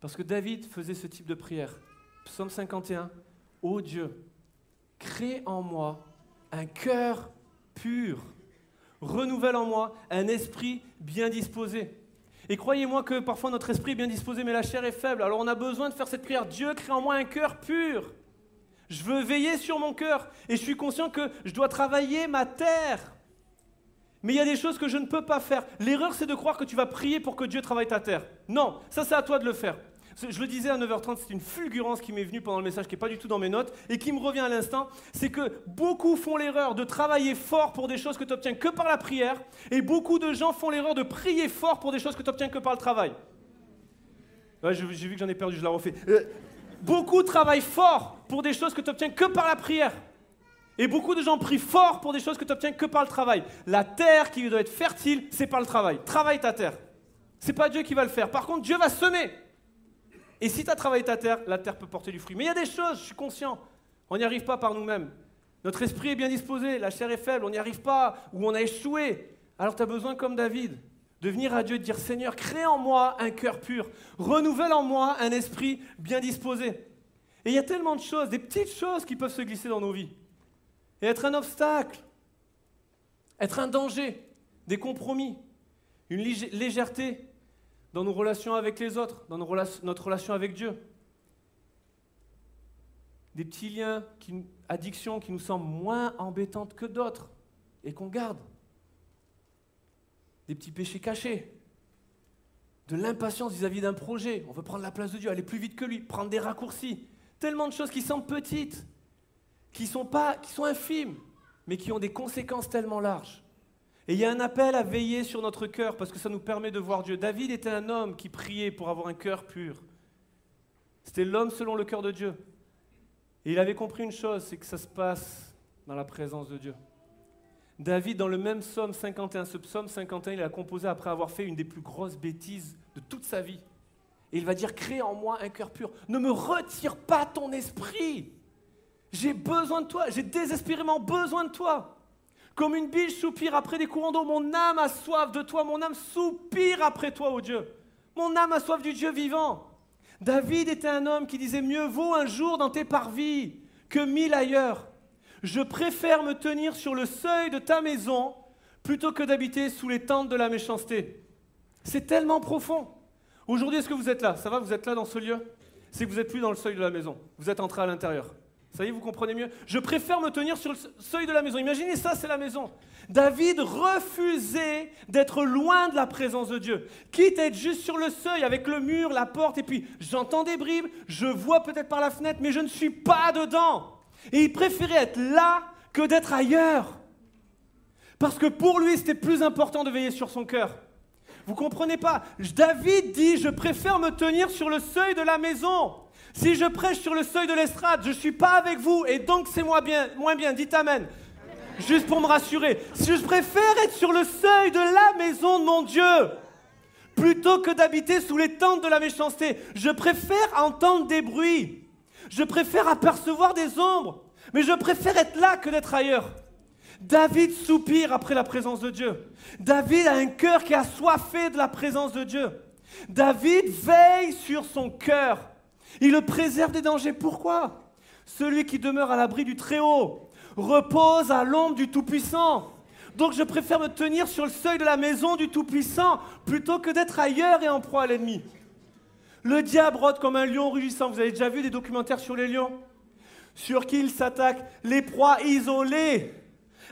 Parce que David faisait ce type de prière. Psaume 51, Ô Dieu, crée en moi un cœur pur, renouvelle en moi un esprit bien disposé. Et croyez-moi que parfois notre esprit est bien disposé, mais la chair est faible. Alors on a besoin de faire cette prière. Dieu crée en moi un cœur pur. Je veux veiller sur mon cœur et je suis conscient que je dois travailler ma terre. Mais il y a des choses que je ne peux pas faire. L'erreur, c'est de croire que tu vas prier pour que Dieu travaille ta terre. Non, ça c'est à toi de le faire. Je le disais à 9h30, c'est une fulgurance qui m'est venue pendant le message qui n'est pas du tout dans mes notes et qui me revient à l'instant. C'est que beaucoup font l'erreur de travailler fort pour des choses que tu obtiens que par la prière et beaucoup de gens font l'erreur de prier fort pour des choses que tu obtiens que par le travail. Ouais, j'ai vu que j'en ai perdu, je la refais. Euh, Beaucoup travaillent fort pour des choses que tu obtiens que par la prière. Et beaucoup de gens prient fort pour des choses que tu obtiens que par le travail. La terre qui doit être fertile, c'est par le travail. Travaille ta terre. C'est pas Dieu qui va le faire. Par contre, Dieu va semer. Et si tu as travaillé ta terre, la terre peut porter du fruit. Mais il y a des choses, je suis conscient, on n'y arrive pas par nous-mêmes. Notre esprit est bien disposé, la chair est faible, on n'y arrive pas, ou on a échoué. Alors tu as besoin, comme David, de venir à Dieu et de dire Seigneur, crée en moi un cœur pur, renouvelle en moi un esprit bien disposé. Et il y a tellement de choses, des petites choses qui peuvent se glisser dans nos vies et être un obstacle, être un danger, des compromis, une légèreté dans nos relations avec les autres, dans notre relation avec Dieu. Des petits liens, qui, addictions qui nous semblent moins embêtantes que d'autres et qu'on garde. Des petits péchés cachés. De l'impatience vis-à-vis d'un projet. On veut prendre la place de Dieu, aller plus vite que lui, prendre des raccourcis. Tellement de choses qui semblent petites qui sont, pas, qui sont infimes, mais qui ont des conséquences tellement larges. Et il y a un appel à veiller sur notre cœur parce que ça nous permet de voir Dieu. David était un homme qui priait pour avoir un cœur pur. C'était l'homme selon le cœur de Dieu. Et il avait compris une chose, c'est que ça se passe dans la présence de Dieu. David, dans le même psaume 51, ce psaume 51, il a composé après avoir fait une des plus grosses bêtises de toute sa vie. Et il va dire, crée en moi un cœur pur. Ne me retire pas ton esprit. J'ai besoin de toi, j'ai désespérément besoin de toi. Comme une biche soupire après des courants d'eau, mon âme a soif de toi, mon âme soupire après toi, ô Dieu. Mon âme a soif du Dieu vivant. David était un homme qui disait Mieux vaut un jour dans tes parvis que mille ailleurs. Je préfère me tenir sur le seuil de ta maison plutôt que d'habiter sous les tentes de la méchanceté. C'est tellement profond. Aujourd'hui, est-ce que vous êtes là? Ça va, vous êtes là dans ce lieu? C'est que vous n'êtes plus dans le seuil de la maison. Vous êtes entré à l'intérieur. Ça y est, vous comprenez mieux? Je préfère me tenir sur le seuil de la maison. Imaginez ça, c'est la maison. David refusait d'être loin de la présence de Dieu, quitte à être juste sur le seuil avec le mur, la porte, et puis j'entends des bribes, je vois peut-être par la fenêtre, mais je ne suis pas dedans. Et il préférait être là que d'être ailleurs. Parce que pour lui, c'était plus important de veiller sur son cœur. Vous comprenez pas? David dit, je préfère me tenir sur le seuil de la maison. Si je prêche sur le seuil de l'estrade, je ne suis pas avec vous et donc c'est moins bien. Moins bien. Dites Amen. Juste pour me rassurer. Si je préfère être sur le seuil de la maison de mon Dieu plutôt que d'habiter sous les tentes de la méchanceté. Je préfère entendre des bruits. Je préfère apercevoir des ombres. Mais je préfère être là que d'être ailleurs. David soupire après la présence de Dieu. David a un cœur qui a soifé de la présence de Dieu. David veille sur son cœur. Il le préserve des dangers. Pourquoi? Celui qui demeure à l'abri du Très-Haut repose à l'ombre du Tout-Puissant. Donc je préfère me tenir sur le seuil de la maison du Tout-Puissant plutôt que d'être ailleurs et en proie à l'ennemi. Le diable rôde comme un lion rugissant. Vous avez déjà vu des documentaires sur les lions? Sur qui il s'attaque? Les proies isolées.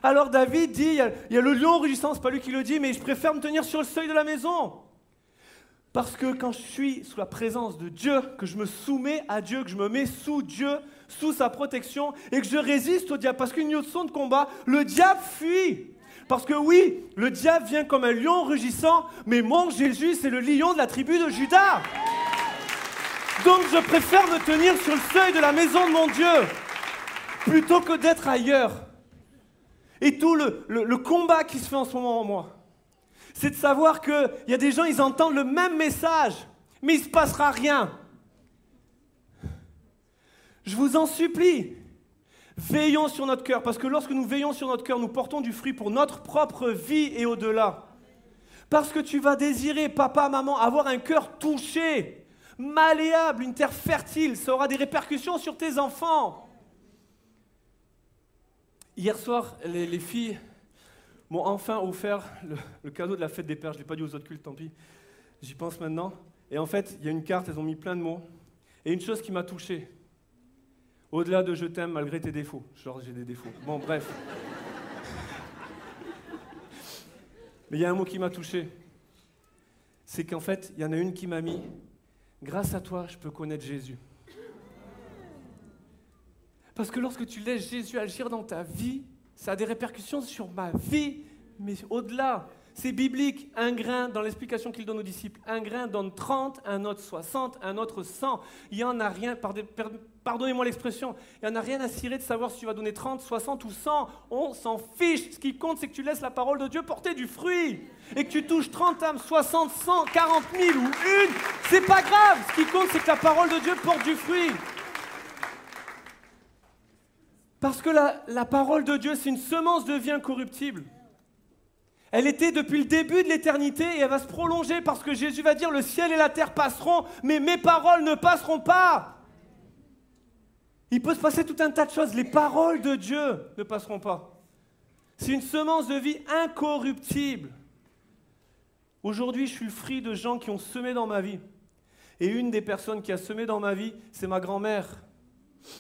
Alors David dit, il y, a, le lion rugissant, c'est pas lui qui le dit, mais je préfère me tenir sur le seuil de la maison. Parce que quand je suis sous la présence de Dieu, que je me soumets à Dieu, que je me mets sous Dieu, sous sa protection, et que je résiste au diable, parce qu'une son de combat, le diable fuit. Parce que oui, le diable vient comme un lion rugissant, mais mon Jésus, c'est le lion de la tribu de Judas. Donc je préfère me tenir sur le seuil de la maison de mon Dieu, plutôt que d'être ailleurs. Et tout le, combat qui se fait en ce moment en moi c'est de savoir qu'il y a des gens, ils entendent le même message, mais il ne se passera rien. Je vous en supplie, veillons sur notre cœur, parce que lorsque nous veillons sur notre cœur, nous portons du fruit pour notre propre vie et au-delà. Parce que tu vas désirer, papa, maman, avoir un cœur touché, malléable, une terre fertile, ça aura des répercussions sur tes enfants. Hier soir, les, les filles m'ont enfin offert le, cadeau de la fête des pères. Je ne l'ai pas dit aux autres cultes, tant pis. J'y pense maintenant. Et en fait, il y a une carte, elles ont mis plein de mots. Et une chose qui m'a touché, au-delà de je t'aime malgré tes défauts. Genre, j'ai des défauts. Bon, bref. Mais il y a un mot qui m'a touché. C'est qu'en fait, il y en a une qui m'a mis Grâce à toi, je peux connaître Jésus. Parce que lorsque tu laisses Jésus agir dans ta vie, ça a des répercussions sur ma vie, mais au-delà. C'est biblique. Un grain, dans l'explication qu'il donne aux disciples, un grain donne 30, un autre 60, un autre 100. Il n'y en a rien, pardonnez-moi l'expression, il n'y en a rien à cirer de savoir si tu vas donner 30, 60 ou 100. On s'en fiche. Ce qui compte, c'est que tu laisses la parole de Dieu porter du fruit. Et que tu touches 30 âmes, 60, 100, 40 000 ou une, c'est pas grave. Ce qui compte, c'est que la parole de Dieu porte du fruit. Parce que la, la parole de Dieu, c'est une semence de vie incorruptible. Elle était depuis le début de l'éternité et elle va se prolonger parce que Jésus va dire le ciel et la terre passeront, mais mes paroles ne passeront pas. Il peut se passer tout un tas de choses. Les paroles de Dieu ne passeront pas. C'est une semence de vie incorruptible. Aujourd'hui, je suis fruit de gens qui ont semé dans ma vie. Et une des personnes qui a semé dans ma vie, c'est ma grand-mère,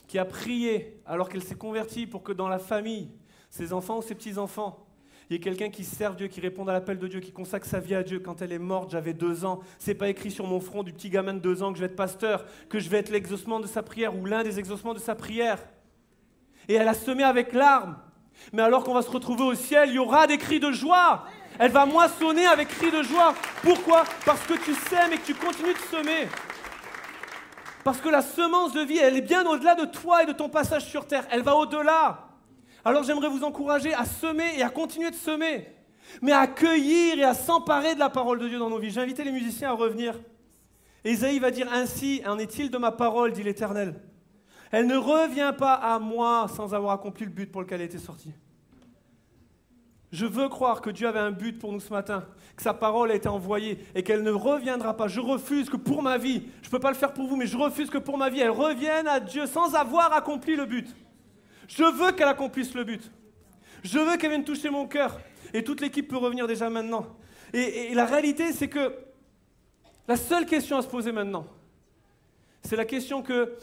qui a prié alors qu'elle s'est convertie pour que dans la famille, ses enfants ou ses petits-enfants, il y a quelqu'un qui sert Dieu, qui répond à l'appel de Dieu, qui consacre sa vie à Dieu. Quand elle est morte, j'avais deux ans. C'est pas écrit sur mon front du petit gamin de deux ans que je vais être pasteur, que je vais être l'exaucement de sa prière ou l'un des exaucements de sa prière. Et elle a semé avec larmes. Mais alors qu'on va se retrouver au ciel, il y aura des cris de joie. Elle va moissonner avec cris de joie. Pourquoi? Parce que tu sèmes et que tu continues de semer. Parce que la semence de vie, elle est bien au-delà de toi et de ton passage sur terre. Elle va au-delà. Alors j'aimerais vous encourager à semer et à continuer de semer, mais à cueillir et à s'emparer de la parole de Dieu dans nos vies. J'ai invité les musiciens à revenir. Ésaïe va dire ainsi, en est-il de ma parole, dit l'Éternel. Elle ne revient pas à moi sans avoir accompli le but pour lequel elle était sortie. Je veux croire que Dieu avait un but pour nous ce matin, que sa parole a été envoyée et qu'elle ne reviendra pas. Je refuse que pour ma vie, je ne peux pas le faire pour vous, mais je refuse que pour ma vie, elle revienne à Dieu sans avoir accompli le but. Je veux qu'elle accomplisse le but. Je veux qu'elle vienne toucher mon cœur. Et toute l'équipe peut revenir déjà maintenant. Et, la réalité, c'est que la seule question à se poser maintenant, c'est la question que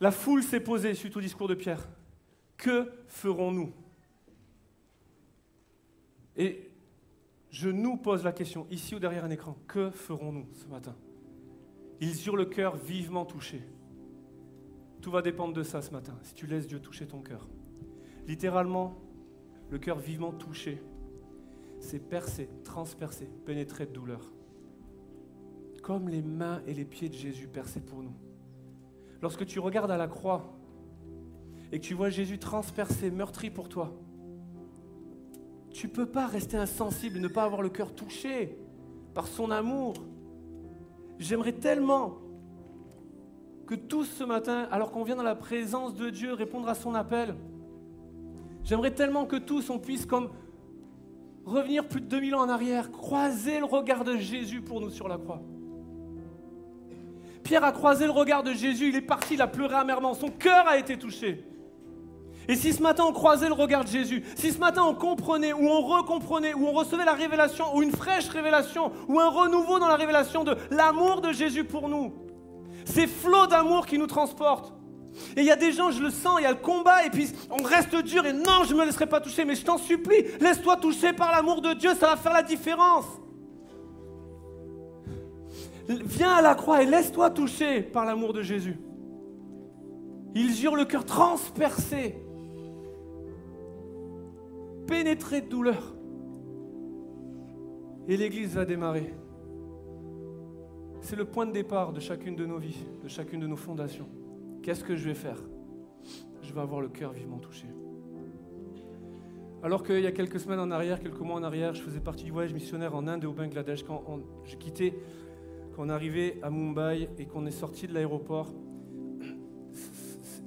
la foule s'est posée suite au discours de Pierre. Que ferons-nous? Et je nous pose la question, ici ou derrière un écran, que ferons-nous ce matin? Ils eurent le cœur vivement touché. Tout va dépendre de ça ce matin, si tu laisses Dieu toucher ton cœur. Littéralement, le cœur vivement touché, c'est percé, transpercé, pénétré de douleur. Comme les mains et les pieds de Jésus percés pour nous. Lorsque tu regardes à la croix et que tu vois Jésus transpercé, meurtri pour toi, tu ne peux pas rester insensible, ne pas avoir le cœur touché par son amour. J'aimerais tellement que tous ce matin, alors qu'on vient dans la présence de Dieu répondre à son appel, j'aimerais tellement que tous on puisse comme revenir plus de 2000 ans en arrière, croiser le regard de Jésus pour nous sur la croix. Pierre a croisé le regard de Jésus, il est parti, il a pleuré amèrement, son cœur a été touché. Et si ce matin on croisait le regard de Jésus, si ce matin on comprenait ou on recomprenait ou on recevait la révélation ou une fraîche révélation ou un renouveau dans la révélation de l'amour de Jésus pour nous, ces flots d'amour qui nous transportent. Et il y a des gens, je le sens, il y a le combat, et puis on reste dur, et non, je ne me laisserai pas toucher, mais je t'en supplie, laisse-toi toucher par l'amour de Dieu, ça va faire la différence. Viens à la croix et laisse-toi toucher par l'amour de Jésus. Ils eurent le cœur transpercé, pénétré de douleur. Et l'Église va démarrer. C'est le point de départ de chacune de nos vies, de chacune de nos fondations. Qu'est-ce que je vais faire? Je vais avoir le cœur vivement touché. Alors qu'il y a quelques semaines en arrière, quelques mois en arrière, je faisais partie du voyage missionnaire en Inde et au Bangladesh. Quand j'ai quitté, quand on est arrivé à Mumbai et qu'on est sorti de l'aéroport,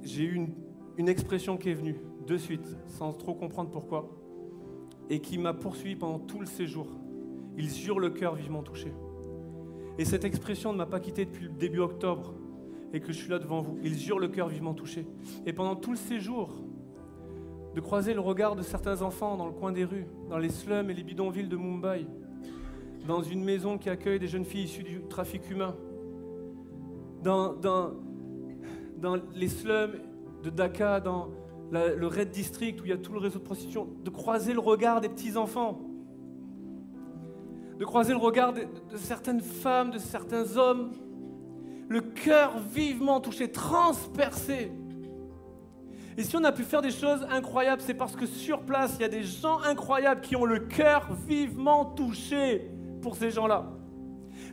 j'ai eu une, une expression qui est venue de suite, sans trop comprendre pourquoi, et qui m'a poursuivi pendant tout le séjour. Ils eurent le cœur vivement touché. Et cette expression ne m'a pas quitté depuis le début octobre et que je suis là devant vous. Ils eurent le cœur vivement touché. Et pendant tout le séjour, de croiser le regard de certains enfants dans le coin des rues, dans les slums et les bidonvilles de Mumbai, dans une maison qui accueille des jeunes filles issues du trafic humain, dans, dans, les slums de Dhaka, dans le Red District où il y a tout le réseau de prostitution, de croiser le regard des petits-enfants de croiser le regard de, certaines femmes, de certains hommes, le cœur vivement touché, transpercé. Et si on a pu faire des choses incroyables, c'est parce que sur place, il y a des gens incroyables qui ont le cœur vivement touché pour ces gens-là.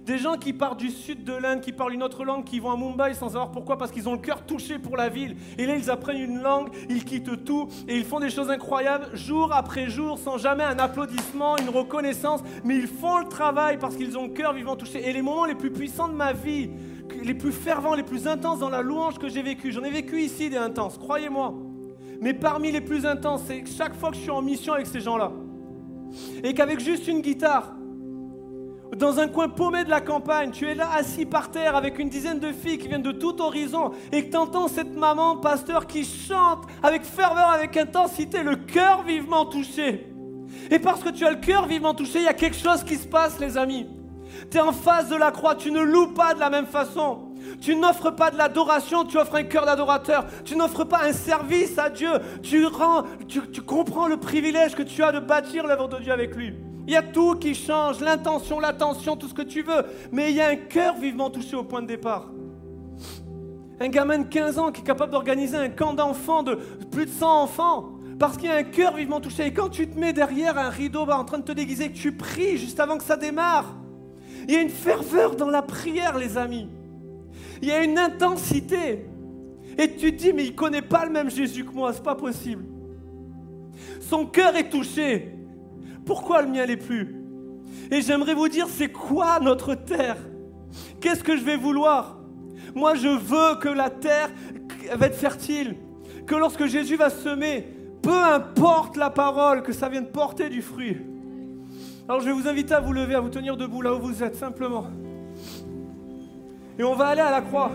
Des gens qui partent du sud de l'Inde, qui parlent une autre langue, qui vont à Mumbai sans savoir pourquoi, parce qu'ils ont le cœur touché pour la ville. Et là, ils apprennent une langue, ils quittent tout, et ils font des choses incroyables jour après jour, sans jamais un applaudissement, une reconnaissance, mais ils font le travail parce qu'ils ont le cœur vivant touché. Et les moments les plus puissants de ma vie, les plus fervents, les plus intenses dans la louange que j'ai vécu, j'en ai vécu ici des intenses, croyez-moi. Mais parmi les plus intenses, c'est chaque fois que je suis en mission avec ces gens-là, et qu'avec juste une guitare, dans un coin paumé de la campagne, tu es là assis par terre avec une dizaine de filles qui viennent de tout horizon et que tu entends cette maman, pasteur, qui chante avec ferveur, avec intensité, le cœur vivement touché. Et parce que tu as le cœur vivement touché, il y a quelque chose qui se passe, les amis. Tu es en face de la croix, tu ne loues pas de la même façon. Tu n'offres pas de l'adoration, tu offres un cœur d'adorateur. Tu n'offres pas un service à Dieu. Tu, rends, tu, comprends le privilège que tu as de bâtir l'œuvre de Dieu avec lui. Il y a tout qui change, l'intention, l'attention, tout ce que tu veux. Mais il y a un cœur vivement touché au point de départ. Un gamin de 15 ans qui est capable d'organiser un camp d'enfants de plus de 100 enfants. Parce qu'il y a un cœur vivement touché. Et quand tu te mets derrière un rideau en train de te déguiser, tu pries juste avant que ça démarre, il y a une ferveur dans la prière, les amis. Il y a une intensité. Et tu te dis, mais il ne connaît pas le même Jésus que moi, c'est pas possible. Son cœur est touché. Pourquoi le mien l'est plus? Et j'aimerais vous dire, c'est quoi notre terre? Qu'est-ce que je vais vouloir? Moi, je veux que la terre va être fertile, que lorsque Jésus va semer, peu importe la parole, que ça vienne porter du fruit. Alors je vais vous inviter à vous lever, à vous tenir debout là où vous êtes, simplement. Et on va aller à la croix.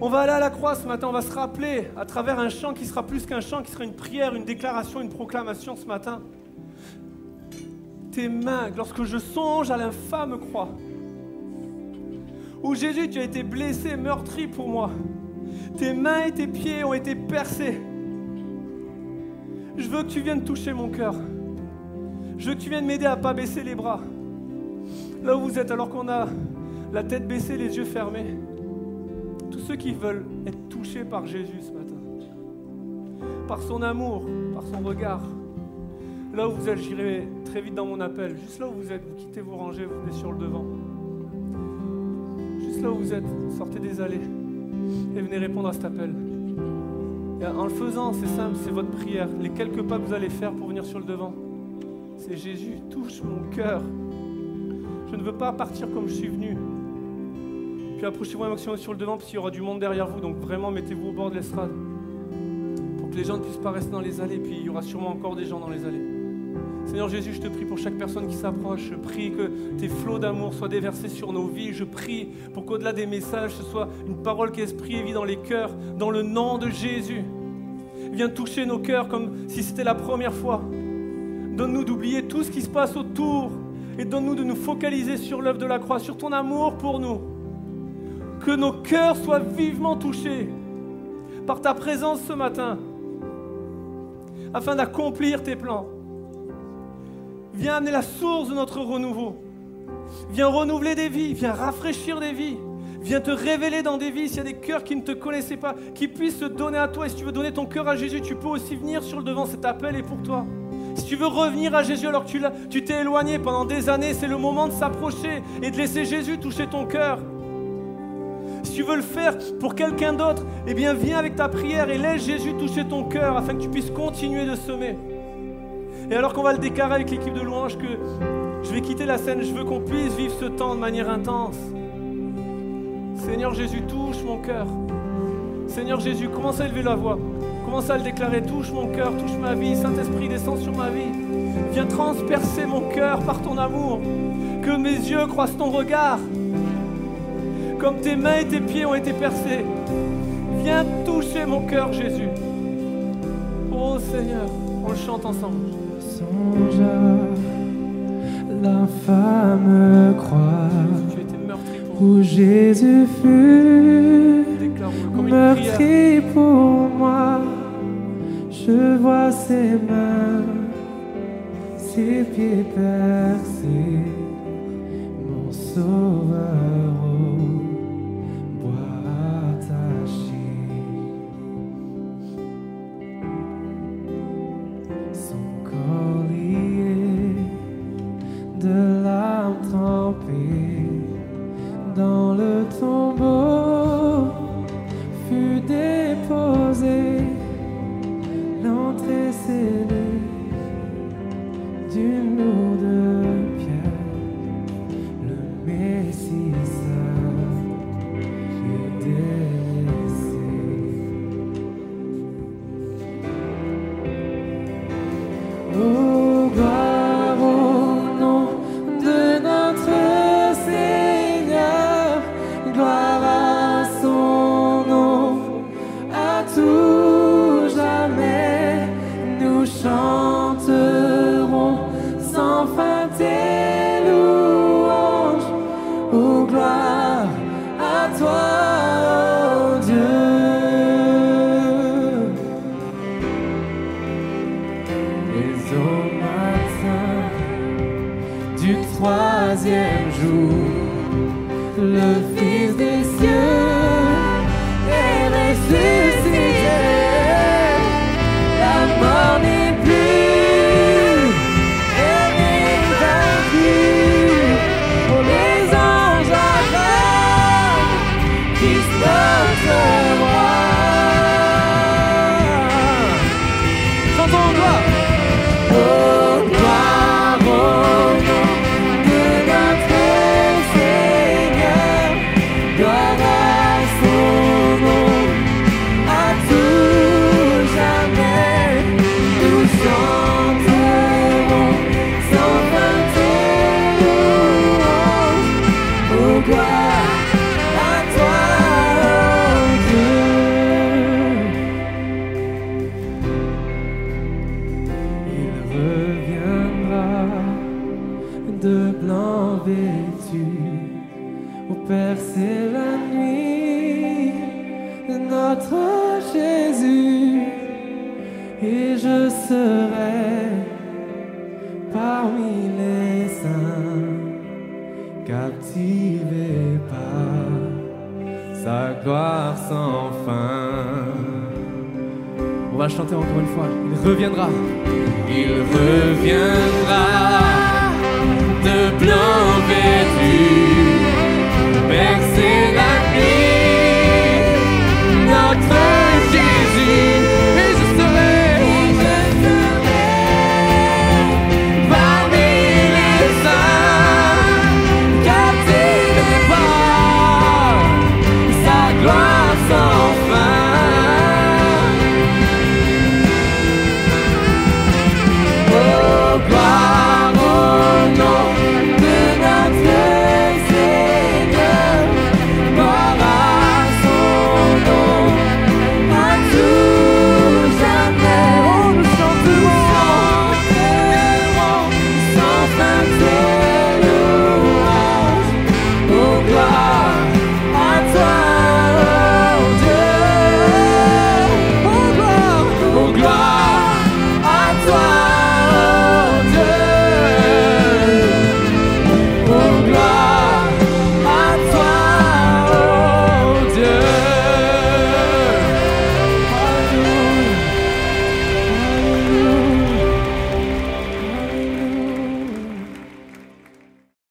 On va aller à la croix ce matin, on va se rappeler à travers un chant qui sera plus qu'un chant, qui sera une prière, une déclaration, une proclamation ce matin tes mains, lorsque je songe à l'infâme croix, où Jésus, tu as été blessé, meurtri pour moi, tes mains et tes pieds ont été percés. Je veux que tu viennes toucher mon cœur. Je veux que tu viennes m'aider à ne pas baisser les bras. Là où vous êtes, alors qu'on a la tête baissée, les yeux fermés. Tous ceux qui veulent être touchés par Jésus ce matin, par son amour, par son regard, Là où vous êtes, j'irai très vite dans mon appel. Juste là où vous êtes, vous quittez vos rangées, vous venez sur le devant. Juste là où vous êtes, sortez des allées et venez répondre à cet appel. Et en le faisant, c'est simple, c'est votre prière. Les quelques pas que vous allez faire pour venir sur le devant, c'est Jésus, touche mon cœur. Je ne veux pas partir comme je suis venu. Puis approchez-vous un maximum sur le devant, parce qu'il y aura du monde derrière vous. Donc vraiment, mettez-vous au bord de l'estrade. Pour que les gens ne puissent pas rester dans les allées. Puis il y aura sûrement encore des gens dans les allées. Seigneur Jésus, je te prie pour chaque personne qui s'approche. Je prie que tes flots d'amour soient déversés sur nos vies. Je prie pour qu'au-delà des messages, ce soit une parole qui esprit et vie dans les cœurs, dans le nom de Jésus. Viens toucher nos cœurs comme si c'était la première fois. Donne-nous d'oublier tout ce qui se passe autour et donne-nous de nous focaliser sur l'œuvre de la croix, sur ton amour pour nous. Que nos cœurs soient vivement touchés par ta présence ce matin afin d'accomplir tes plans. Viens amener la source de notre renouveau. Viens renouveler des vies, viens rafraîchir des vies. Viens te révéler dans des vies s'il y a des cœurs qui ne te connaissaient pas, qui puissent se donner à toi. Et si tu veux donner ton cœur à Jésus, tu peux aussi venir sur le devant. Cet appel est pour toi. Si tu veux revenir à Jésus alors que tu t'es éloigné pendant des années, c'est le moment de s'approcher et de laisser Jésus toucher ton cœur. Si tu veux le faire pour quelqu'un d'autre, eh bien viens avec ta prière et laisse Jésus toucher ton cœur afin que tu puisses continuer de semer. Et alors qu'on va le déclarer avec l'équipe de louange que je vais quitter la scène, je veux qu'on puisse vivre ce temps de manière intense. Seigneur Jésus, touche mon cœur. Seigneur Jésus, commence à élever la voix. Commence à le déclarer, touche mon cœur, touche ma vie. Saint-Esprit, descend sur ma vie. Viens transpercer mon cœur par ton amour. Que mes yeux croisent ton regard. Comme tes mains et tes pieds ont été percés. Viens toucher mon cœur, Jésus. Oh Seigneur, on le chante ensemble l'infâme croix où Jésus fut meurtri pour moi. Je vois ses mains, ses pieds percés, mon sauveur. day. Chanter encore une fois. Il reviendra. Il reviendra.